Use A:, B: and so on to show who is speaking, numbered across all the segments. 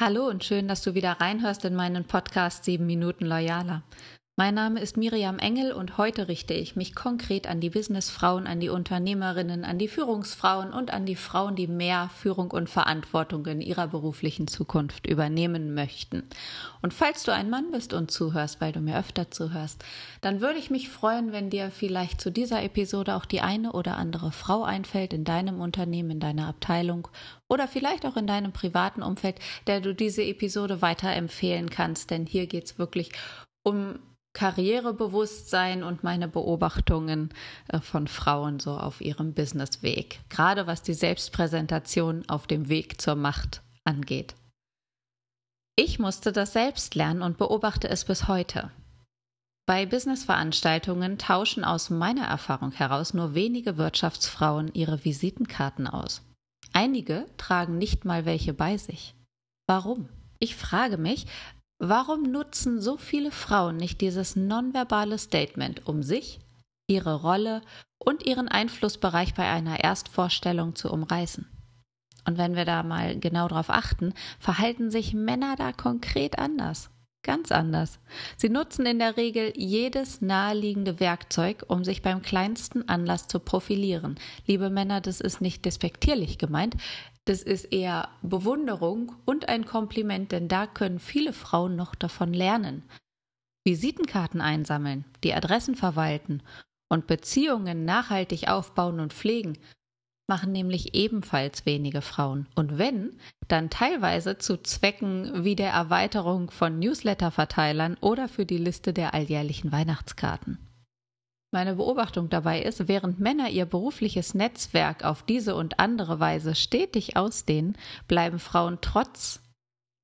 A: Hallo und schön, dass du wieder reinhörst in meinen Podcast 7 Minuten Loyaler. Mein Name ist Miriam Engel und heute richte ich mich konkret an die Businessfrauen, an die Unternehmerinnen, an die Führungsfrauen und an die Frauen, die mehr Führung und Verantwortung in ihrer beruflichen Zukunft übernehmen möchten. Und falls du ein Mann bist und zuhörst, weil du mir öfter zuhörst, dann würde ich mich freuen, wenn dir vielleicht zu dieser Episode auch die eine oder andere Frau einfällt in deinem Unternehmen, in deiner Abteilung oder vielleicht auch in deinem privaten Umfeld, der du diese Episode weiterempfehlen kannst, denn hier geht es wirklich um Karrierebewusstsein und meine Beobachtungen äh, von Frauen so auf ihrem Businessweg, gerade was die Selbstpräsentation auf dem Weg zur Macht angeht. Ich musste das selbst lernen und beobachte es bis heute. Bei Businessveranstaltungen tauschen aus meiner Erfahrung heraus nur wenige Wirtschaftsfrauen ihre Visitenkarten aus. Einige tragen nicht mal welche bei sich. Warum? Ich frage mich, Warum nutzen so viele Frauen nicht dieses nonverbale Statement, um sich, ihre Rolle und ihren Einflussbereich bei einer Erstvorstellung zu umreißen? Und wenn wir da mal genau drauf achten, verhalten sich Männer da konkret anders. Ganz anders. Sie nutzen in der Regel jedes naheliegende Werkzeug, um sich beim kleinsten Anlass zu profilieren. Liebe Männer, das ist nicht despektierlich gemeint. Das ist eher Bewunderung und ein Kompliment, denn da können viele Frauen noch davon lernen. Visitenkarten einsammeln, die Adressen verwalten und Beziehungen nachhaltig aufbauen und pflegen, machen nämlich ebenfalls wenige Frauen. Und wenn, dann teilweise zu Zwecken wie der Erweiterung von Newsletter-Verteilern oder für die Liste der alljährlichen Weihnachtskarten. Meine Beobachtung dabei ist, während Männer ihr berufliches Netzwerk auf diese und andere Weise stetig ausdehnen, bleiben Frauen trotz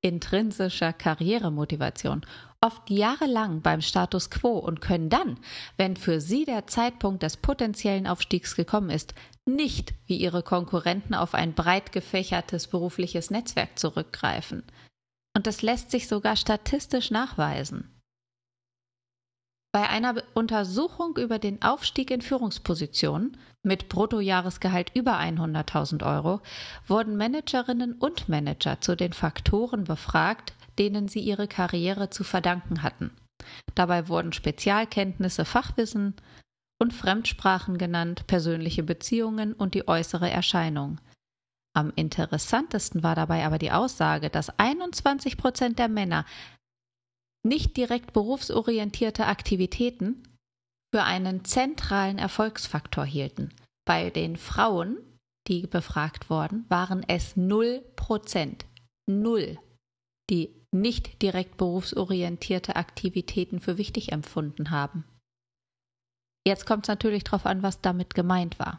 A: intrinsischer Karrieremotivation oft jahrelang beim Status quo und können dann, wenn für sie der Zeitpunkt des potenziellen Aufstiegs gekommen ist, nicht wie ihre Konkurrenten auf ein breit gefächertes berufliches Netzwerk zurückgreifen. Und das lässt sich sogar statistisch nachweisen. Bei einer Untersuchung über den Aufstieg in Führungspositionen mit Bruttojahresgehalt über 100.000 Euro wurden Managerinnen und Manager zu den Faktoren befragt, denen sie ihre Karriere zu verdanken hatten. Dabei wurden Spezialkenntnisse, Fachwissen und Fremdsprachen genannt, persönliche Beziehungen und die äußere Erscheinung. Am interessantesten war dabei aber die Aussage, dass 21 Prozent der Männer nicht direkt berufsorientierte Aktivitäten für einen zentralen Erfolgsfaktor hielten. Bei den Frauen, die befragt wurden, waren es 0 Prozent. Null, die nicht direkt berufsorientierte Aktivitäten für wichtig empfunden haben. Jetzt kommt es natürlich darauf an, was damit gemeint war.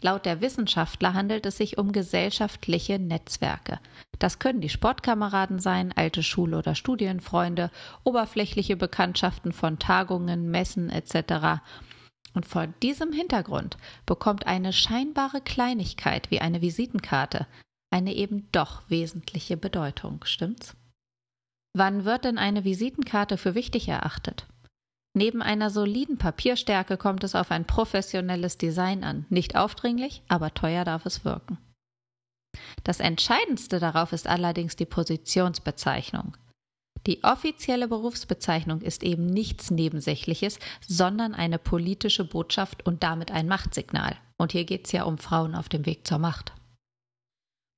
A: Laut der Wissenschaftler handelt es sich um gesellschaftliche Netzwerke. Das können die Sportkameraden sein, alte Schule- oder Studienfreunde, oberflächliche Bekanntschaften von Tagungen, Messen etc. Und vor diesem Hintergrund bekommt eine scheinbare Kleinigkeit wie eine Visitenkarte eine eben doch wesentliche Bedeutung, stimmt's? Wann wird denn eine Visitenkarte für wichtig erachtet? Neben einer soliden Papierstärke kommt es auf ein professionelles Design an. Nicht aufdringlich, aber teuer darf es wirken. Das Entscheidendste darauf ist allerdings die Positionsbezeichnung. Die offizielle Berufsbezeichnung ist eben nichts Nebensächliches, sondern eine politische Botschaft und damit ein Machtsignal. Und hier geht es ja um Frauen auf dem Weg zur Macht.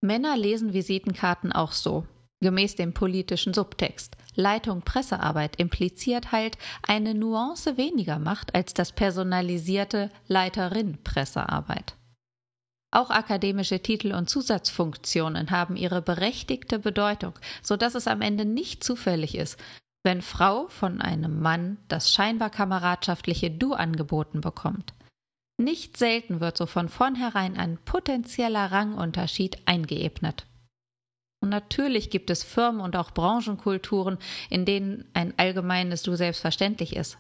A: Männer lesen Visitenkarten auch so, gemäß dem politischen Subtext. Leitung Pressearbeit impliziert halt eine Nuance weniger Macht als das personalisierte Leiterin Pressearbeit. Auch akademische Titel und Zusatzfunktionen haben ihre berechtigte Bedeutung, so dass es am Ende nicht zufällig ist, wenn Frau von einem Mann das scheinbar kameradschaftliche Du angeboten bekommt. Nicht selten wird so von vornherein ein potenzieller Rangunterschied eingeebnet. Und natürlich gibt es Firmen und auch Branchenkulturen, in denen ein allgemeines Du selbstverständlich ist.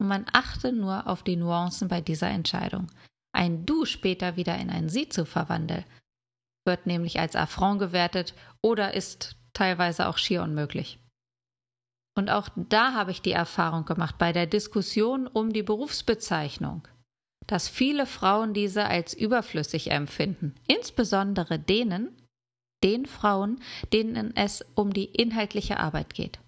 A: Und man achte nur auf die Nuancen bei dieser Entscheidung. Ein Du später wieder in ein Sie zu verwandeln, wird nämlich als Affront gewertet oder ist teilweise auch schier unmöglich. Und auch da habe ich die Erfahrung gemacht bei der Diskussion um die Berufsbezeichnung, dass viele Frauen diese als überflüssig empfinden, insbesondere denen, den Frauen, denen es um die inhaltliche Arbeit geht.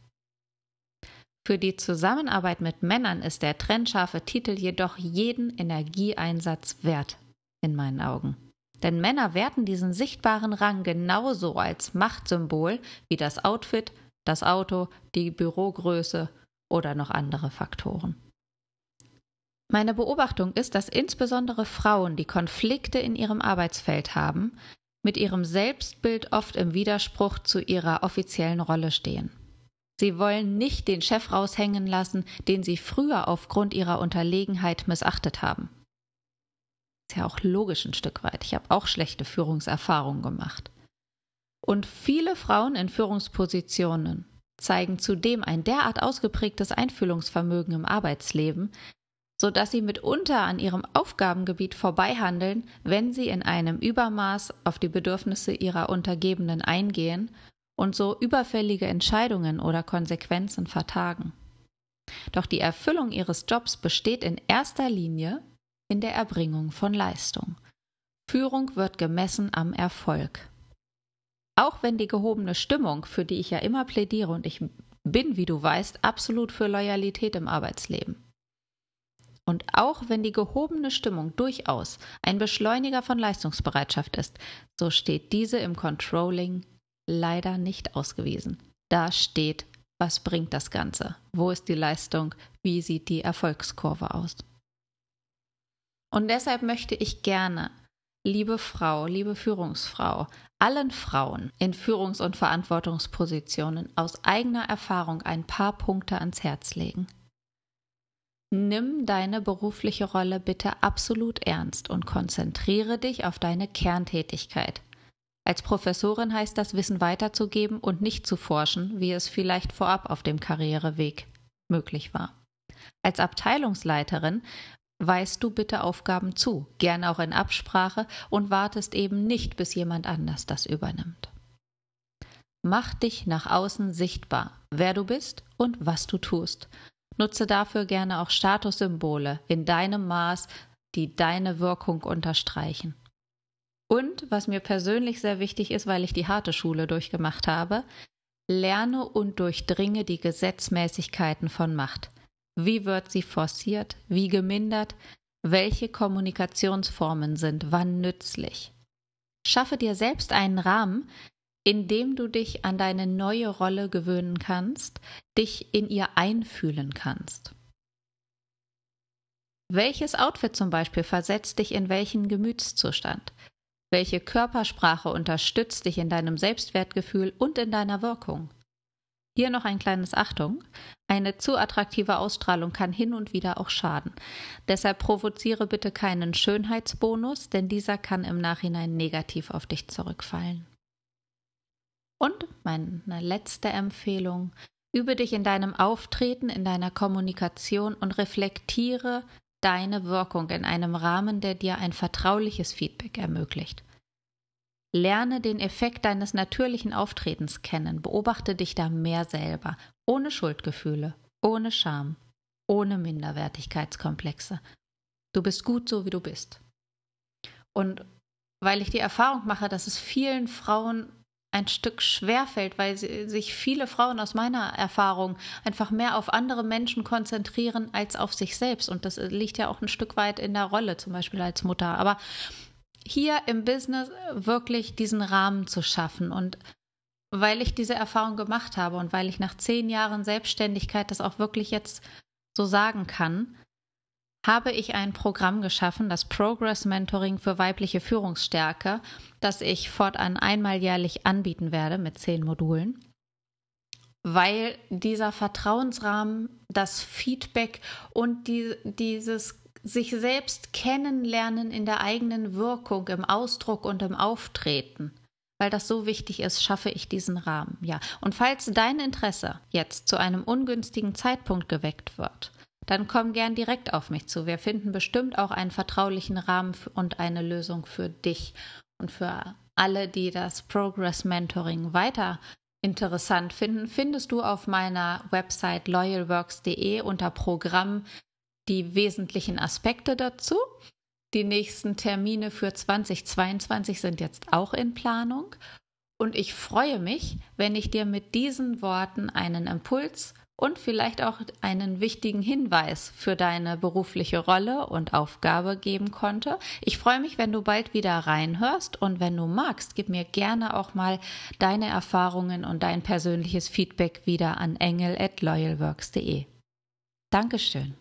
A: Für die Zusammenarbeit mit Männern ist der trennscharfe Titel jedoch jeden Energieeinsatz wert, in meinen Augen. Denn Männer werten diesen sichtbaren Rang genauso als Machtsymbol wie das Outfit, das Auto, die Bürogröße oder noch andere Faktoren. Meine Beobachtung ist, dass insbesondere Frauen, die Konflikte in ihrem Arbeitsfeld haben, mit ihrem Selbstbild oft im Widerspruch zu ihrer offiziellen Rolle stehen. Sie wollen nicht den Chef raushängen lassen, den sie früher aufgrund ihrer Unterlegenheit missachtet haben. Ist ja auch logisch ein Stück weit. Ich habe auch schlechte Führungserfahrungen gemacht. Und viele Frauen in Führungspositionen zeigen zudem ein derart ausgeprägtes Einfühlungsvermögen im Arbeitsleben, so dass sie mitunter an ihrem Aufgabengebiet vorbeihandeln, wenn sie in einem Übermaß auf die Bedürfnisse ihrer Untergebenen eingehen und so überfällige Entscheidungen oder Konsequenzen vertagen. Doch die Erfüllung ihres Jobs besteht in erster Linie in der Erbringung von Leistung. Führung wird gemessen am Erfolg. Auch wenn die gehobene Stimmung, für die ich ja immer plädiere und ich bin, wie du weißt, absolut für Loyalität im Arbeitsleben. Und auch wenn die gehobene Stimmung durchaus ein Beschleuniger von Leistungsbereitschaft ist, so steht diese im Controlling leider nicht ausgewiesen. Da steht, was bringt das Ganze? Wo ist die Leistung? Wie sieht die Erfolgskurve aus? Und deshalb möchte ich gerne, liebe Frau, liebe Führungsfrau, allen Frauen in Führungs- und Verantwortungspositionen aus eigener Erfahrung ein paar Punkte ans Herz legen. Nimm deine berufliche Rolle bitte absolut ernst und konzentriere dich auf deine Kerntätigkeit. Als Professorin heißt das Wissen weiterzugeben und nicht zu forschen, wie es vielleicht vorab auf dem Karriereweg möglich war. Als Abteilungsleiterin weist du bitte Aufgaben zu, gern auch in Absprache und wartest eben nicht, bis jemand anders das übernimmt. Mach dich nach außen sichtbar, wer du bist und was du tust Nutze dafür gerne auch Statussymbole in deinem Maß, die deine Wirkung unterstreichen. Und was mir persönlich sehr wichtig ist, weil ich die harte Schule durchgemacht habe, lerne und durchdringe die Gesetzmäßigkeiten von Macht. Wie wird sie forciert? Wie gemindert? Welche Kommunikationsformen sind wann nützlich? Schaffe dir selbst einen Rahmen, indem du dich an deine neue Rolle gewöhnen kannst, dich in ihr einfühlen kannst. Welches Outfit zum Beispiel versetzt dich in welchen Gemütszustand? Welche Körpersprache unterstützt dich in deinem Selbstwertgefühl und in deiner Wirkung? Hier noch ein kleines Achtung. Eine zu attraktive Ausstrahlung kann hin und wieder auch schaden. Deshalb provoziere bitte keinen Schönheitsbonus, denn dieser kann im Nachhinein negativ auf dich zurückfallen. Und meine letzte Empfehlung, übe dich in deinem Auftreten, in deiner Kommunikation und reflektiere deine Wirkung in einem Rahmen, der dir ein vertrauliches Feedback ermöglicht. Lerne den Effekt deines natürlichen Auftretens kennen, beobachte dich da mehr selber, ohne Schuldgefühle, ohne Scham, ohne Minderwertigkeitskomplexe. Du bist gut so, wie du bist. Und weil ich die Erfahrung mache, dass es vielen Frauen ein Stück schwerfällt, weil sich viele Frauen aus meiner Erfahrung einfach mehr auf andere Menschen konzentrieren als auf sich selbst. Und das liegt ja auch ein Stück weit in der Rolle, zum Beispiel als Mutter. Aber hier im Business wirklich diesen Rahmen zu schaffen und weil ich diese Erfahrung gemacht habe und weil ich nach zehn Jahren Selbstständigkeit das auch wirklich jetzt so sagen kann, habe ich ein Programm geschaffen, das Progress Mentoring für weibliche Führungsstärke, das ich fortan einmal jährlich anbieten werde mit zehn Modulen, weil dieser Vertrauensrahmen, das Feedback und die, dieses sich selbst kennenlernen in der eigenen Wirkung, im Ausdruck und im Auftreten, weil das so wichtig ist, schaffe ich diesen Rahmen. Ja, und falls dein Interesse jetzt zu einem ungünstigen Zeitpunkt geweckt wird, dann komm gern direkt auf mich zu. Wir finden bestimmt auch einen vertraulichen Rahmen und eine Lösung für dich und für alle, die das Progress Mentoring weiter interessant finden, findest du auf meiner Website loyalworks.de unter Programm die wesentlichen Aspekte dazu. Die nächsten Termine für 2022 sind jetzt auch in Planung. Und ich freue mich, wenn ich dir mit diesen Worten einen Impuls und vielleicht auch einen wichtigen Hinweis für deine berufliche Rolle und Aufgabe geben konnte. Ich freue mich, wenn du bald wieder reinhörst und wenn du magst, gib mir gerne auch mal deine Erfahrungen und dein persönliches Feedback wieder an engel@loyalworks.de. Dankeschön.